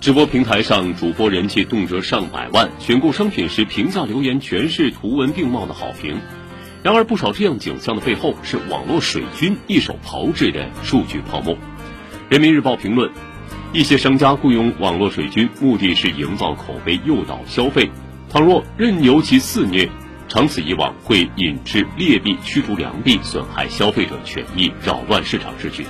直播平台上主播人气动辄上百万选购商品时评价留言全是图文并茂的好评。然而不少这样景象的背后是网络水军一手炮制的数据泡沫。人民日报评论一些商家雇佣网络水军目的是营造口碑诱导消费倘若任由其肆虐长此以往会引致劣币驱逐良币损害消费者权益扰乱市场秩序。